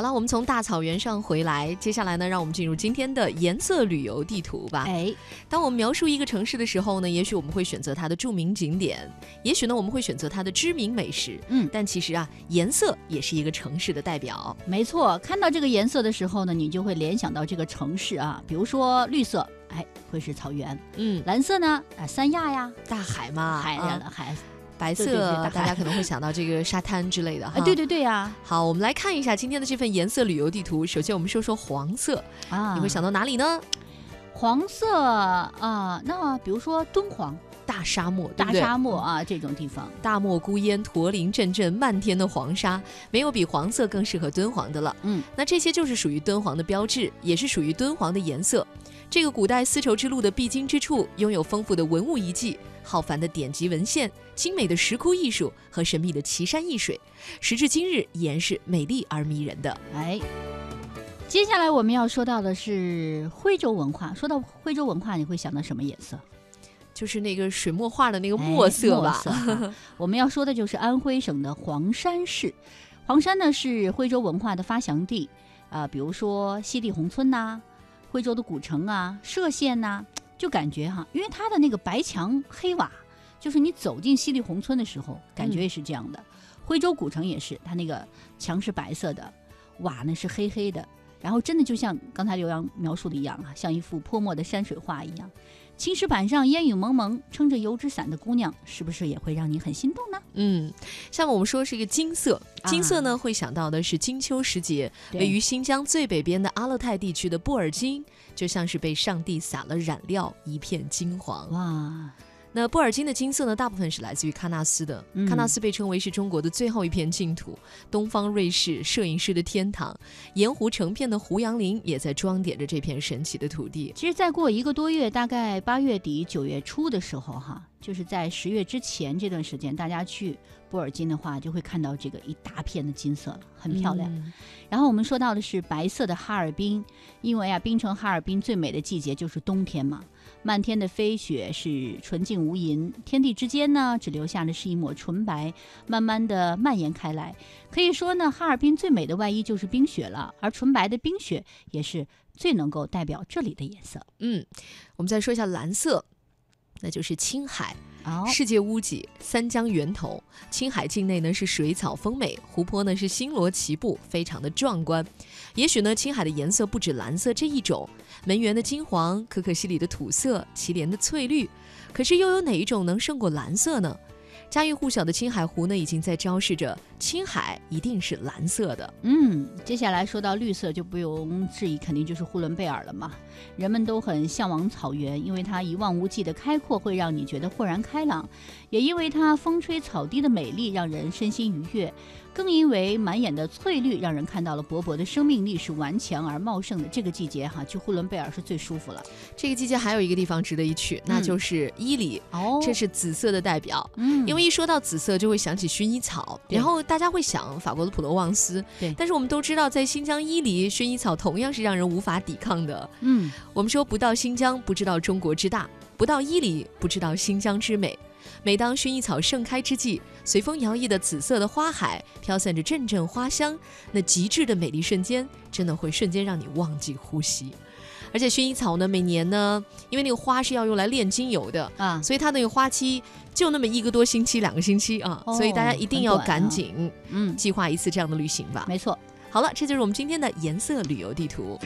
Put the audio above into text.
好了，我们从大草原上回来，接下来呢，让我们进入今天的颜色旅游地图吧。哎，当我们描述一个城市的时候呢，也许我们会选择它的著名景点，也许呢我们会选择它的知名美食。嗯但其实啊，颜色也是一个城市的代表。没错，看到这个颜色的时候呢，你就会联想到这个城市啊，比如说绿色，哎，会是草原；嗯，蓝色呢，啊，三亚呀，大海嘛，海啊呀，海，白色，大家可能会想到这个沙滩之类的哈。哎，对对对呀，好，我们来看一下今天的这份颜色旅游地图。首先，我们说说黄色，啊，你会想到哪里呢？黄色啊，那比如说敦煌大沙漠，对大沙漠啊这种地方，大漠孤烟，驼铃阵阵，漫天的黄沙，没有比黄色更适合敦煌的了。嗯，那这些就是属于敦煌的标志，也是属于敦煌的颜色。这个古代丝绸之路的必经之处，拥有丰富的文物遗迹、浩繁的典籍文献、精美的石窟艺术和神秘的奇山异水。时至今日，依然是美丽而迷人的。哎。接下来我们要说到的是徽州文化。说到徽州文化，你会想到什么颜色？就是那个水墨画的那个哎墨色吧。我们要说的就是安徽省的黄山市。黄山呢是徽州文化的发祥地，啊、比如说西递宏村呐、徽州的古城啊、歙县呐、就感觉哈，因为它的那个白墙黑瓦，就是你走进西递宏村的时候，感觉也是这样的。徽州古城也是，它那个墙是白色的，瓦呢是黑黑的，然后真的就像刚才刘洋描述的一样啊，像一幅泼墨的山水画一样。青石板上烟雨蒙蒙，撑着油纸伞的姑娘，是不是也会让你很心动呢？嗯，下面我们说是一个金色，金色呢、啊会想到的是金秋时节，位于新疆最北边的阿勒泰地区的布尔津，就像是被上帝撒了染料，一片金黄。哇，那布尔津的金色呢，大部分是来自于喀纳斯的。嗯喀纳斯被称为是中国的最后一片净土，东方瑞士摄影师的天堂，盐湖成片的胡杨林也在装点着这片神奇的土地。其实再过一个多月，大概八月底九月初的时候，哈，就是在十月之前这段时间，大家去布尔津的话，就会看到这个一大片的金色了，很漂亮。嗯然后我们说到的是白色的哈尔滨，因为啊，冰城哈尔滨最美的季节就是冬天嘛，漫天的飞雪是纯净无垠，天地之间呢，只留下的是一抹纯白，慢慢的蔓延开来。可以说呢，哈尔滨最美的外衣就是冰雪了，而纯白的冰雪也是最能够代表这里的颜色。嗯，我们再说一下蓝色，那就是青海。世界屋脊，三江源头。青海境内呢是水草丰美，湖泊呢是星罗棋布，非常的壮观。也许呢，青海的颜色不止蓝色这一种，门源的金黄，可可西里的土色，祁连的翠绿。可是又有哪一种能胜过蓝色呢？家喻户晓的青海湖呢，已经在昭示着青海一定是蓝色的。嗯，接下来说到绿色，就不容置疑，肯定就是呼伦贝尔了嘛。人们都很向往草原，因为它一望无际的开阔会让你觉得豁然开朗，也因为它风吹草低的美丽让人身心愉悦，更因为满眼的翠绿让人看到了勃勃的生命力是顽强而茂盛的。这个季节哈，去呼伦贝尔是最舒服了。这个季节还有一个地方值得一去，那嗯就是伊犁，哦这是紫色的代表。嗯，因为一说到紫色，就会想起薰衣草，然后大家会想法国的普罗旺斯。对但是我们都知道，在新疆伊犁，薰衣草同样是让人无法抵抗的。嗯我们说，不到新疆不知道中国之大，不到伊犁不知道新疆之美。每当薰衣草盛开之际，随风摇曳的紫色的花海飘散着阵阵花香，那极致的美丽瞬间，真的会瞬间让你忘记呼吸。而且薰衣草呢，每年呢，因为那个花是要用来炼精油的，啊，所以它那个花期就那么一个多星期、两个星期啊，哦所以大家一定要赶紧嗯，计划一次这样的旅行吧。没错。好了，这就是我们今天的颜色旅游地图。